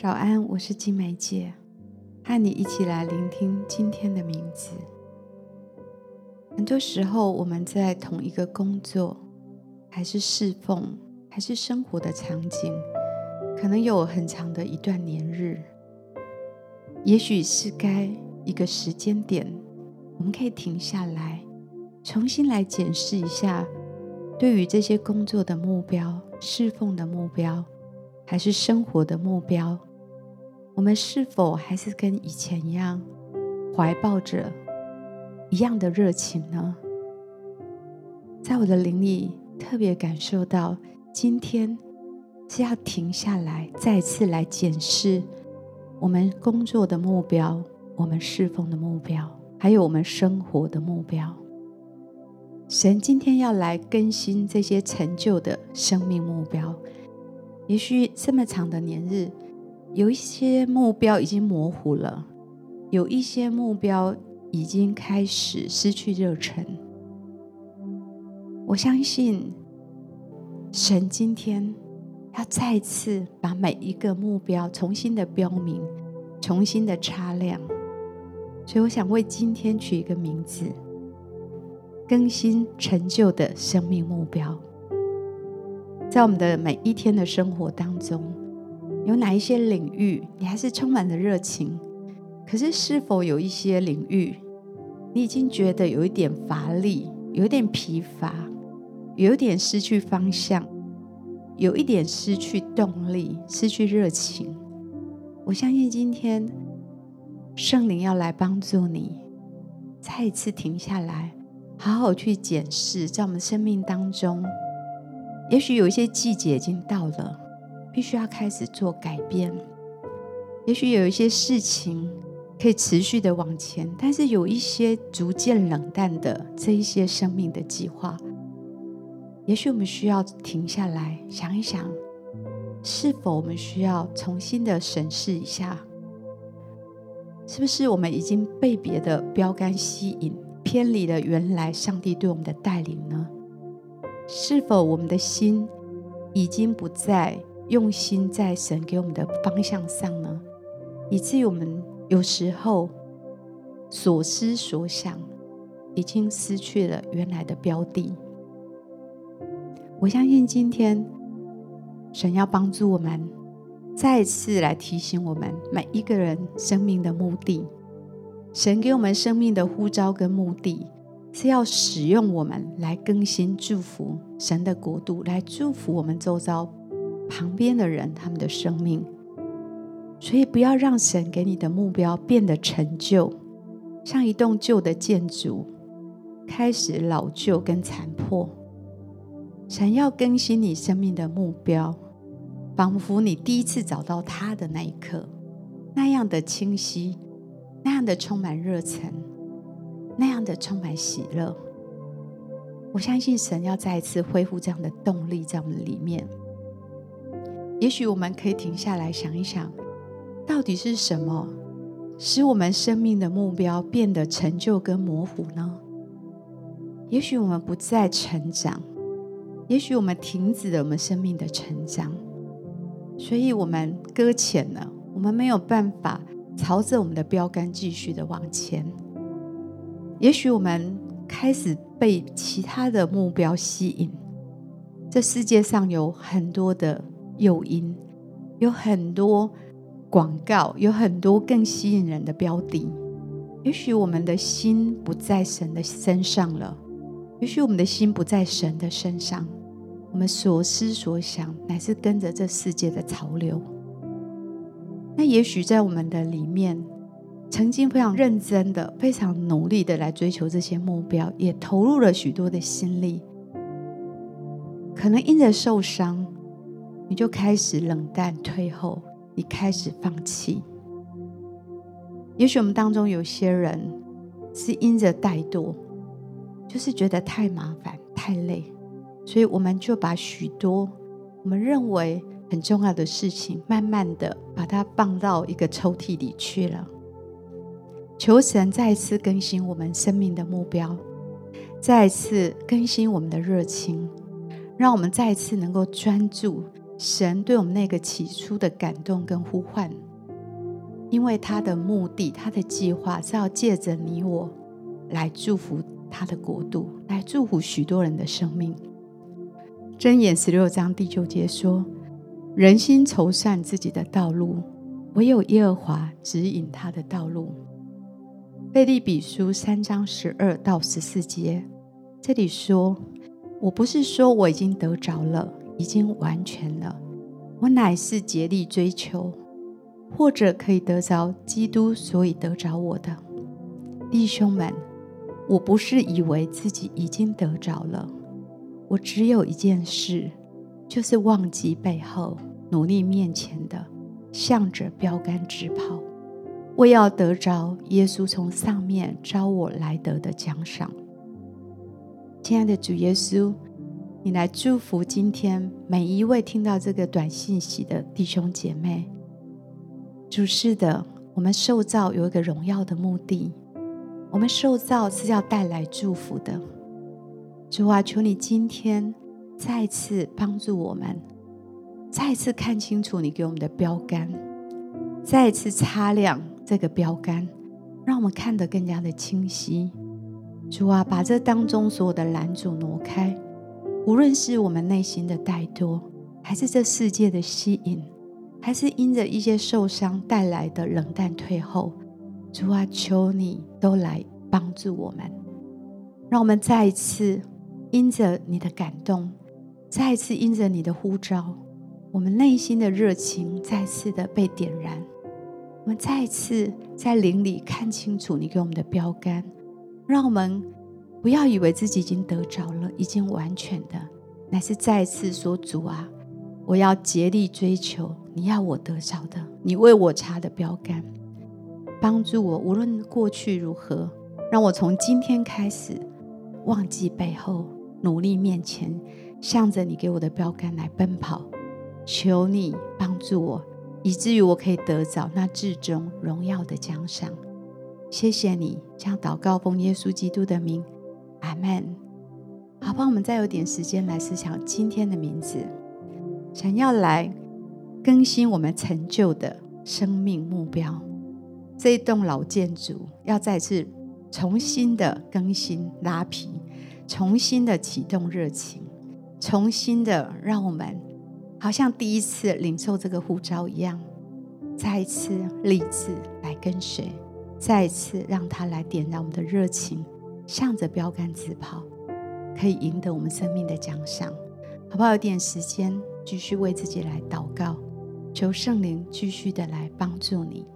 早安，我是金梅姐，和你一起来聆听今天的名字。很多时候，我们在同一个工作，还是侍奉，还是生活的场景，可能有很长的一段年日。也许是该一个时间点，我们可以停下来，重新来检视一下，对于这些工作的目标、侍奉的目标，还是生活的目标。我们是否还是跟以前一样，怀抱着一样的热情呢？在我的灵里特别感受到，今天是要停下来，再次来检视我们工作的目标、我们侍奉的目标，还有我们生活的目标。神今天要来更新这些陈旧的生命目标。也许这么长的年日。有一些目标已经模糊了，有一些目标已经开始失去热忱。我相信神今天要再次把每一个目标重新的标明，重新的擦亮。所以我想为今天取一个名字：更新陈旧的生命目标。在我们的每一天的生活当中。有哪一些领域你还是充满了热情？可是是否有一些领域你已经觉得有一点乏力，有一点疲乏，有一点失去方向，有一点失去动力，失去热情？我相信今天圣灵要来帮助你，再一次停下来，好好去检视，在我们生命当中，也许有一些季节已经到了。必须要开始做改变，也许有一些事情可以持续的往前，但是有一些逐渐冷淡的这一些生命的计划，也许我们需要停下来想一想，是否我们需要重新的审视一下，是不是我们已经被别的标杆吸引，偏离了原来上帝对我们的带领呢？是否我们的心已经不再用心在神给我们的方向上呢，以至于我们有时候所思所想已经失去了原来的标的。我相信今天神要帮助我们，再次来提醒我们每一个人生命的目的。神给我们生命的呼召跟目的，是要使用我们来更新祝福神的国度，来祝福我们周遭。旁边的人，他们的生命，所以不要让神给你的目标变得陈旧，像一栋旧的建筑，开始老旧跟残破。神要更新你生命的目标，仿佛你第一次找到他的那一刻，那样的清晰，那样的充满热忱，那样的充满喜乐。我相信神要再一次恢复这样的动力在我们里面。也许我们可以停下来想一想，到底是什么使我们生命的目标变得陈旧跟模糊呢？也许我们不再成长，也许我们停止了我们生命的成长，所以我们搁浅了，我们没有办法朝着我们的标杆继续的往前。也许我们开始被其他的目标吸引，这世界上有很多的。诱因有很多广告，有很多更吸引人的标的。也许我们的心不在神的身上了，也许我们的心不在神的身上，我们所思所想乃是跟着这世界的潮流。那也许在我们的里面，曾经非常认真的、非常努力的来追求这些目标，也投入了许多的心力，可能因着受伤。你就开始冷淡退后，你开始放弃。也许我们当中有些人是因着怠惰，就是觉得太麻烦、太累，所以我们就把许多我们认为很重要的事情，慢慢的把它放到一个抽屉里去了。求神再次更新我们生命的目标，再次更新我们的热情，让我们再次能够专注。神对我们那个起初的感动跟呼唤，因为他的目的，他的计划是要借着你我来祝福他的国度，来祝福许多人的生命。箴言十六章第九节说：“人心筹算自己的道路，唯有耶和华指引他的道路。”贝利比书三章十二到十四节，这里说：“我不是说我已经得着了。”已经完全了，我乃是竭力追求，或者可以得着基督，所以得着我的弟兄们。我不是以为自己已经得着了，我只有一件事，就是忘记背后，努力面前的，向着标杆直跑，为要得着耶稣从上面召我来得的奖赏。亲爱的主耶稣。你来祝福今天每一位听到这个短信息的弟兄姐妹。主是的，我们受造有一个荣耀的目的，我们受造是要带来祝福的。主啊，求你今天再次帮助我们，再次看清楚你给我们的标杆，再次擦亮这个标杆，让我们看得更加的清晰。主啊，把这当中所有的拦阻挪开。无论是我们内心的怠惰，还是这世界的吸引，还是因着一些受伤带来的冷淡退后，主啊，求你都来帮助我们，让我们再一次因着你的感动，再一次因着你的呼召，我们内心的热情再次的被点燃，我们再一次在灵里看清楚你给我们的标杆，让我们。不要以为自己已经得着了，已经完全的，乃是再次说：“主啊，我要竭力追求你要我得着的，你为我插的标杆，帮助我，无论过去如何，让我从今天开始忘记背后，努力面前，向着你给我的标杆来奔跑。求你帮助我，以至于我可以得着那至终荣耀的奖赏。谢谢你，将祷告奉耶稣基督的名。”阿门。好吧，我们再有点时间来思想今天的名字，想要来更新我们成就的生命目标。这一栋老建筑要再次重新的更新拉皮，重新的启动热情，重新的让我们好像第一次领受这个呼召一样，再一次立志来跟随，再一次让他来点燃我们的热情。向着标杆直跑，可以赢得我们生命的奖赏，好不好？有点时间，继续为自己来祷告，求圣灵继续的来帮助你。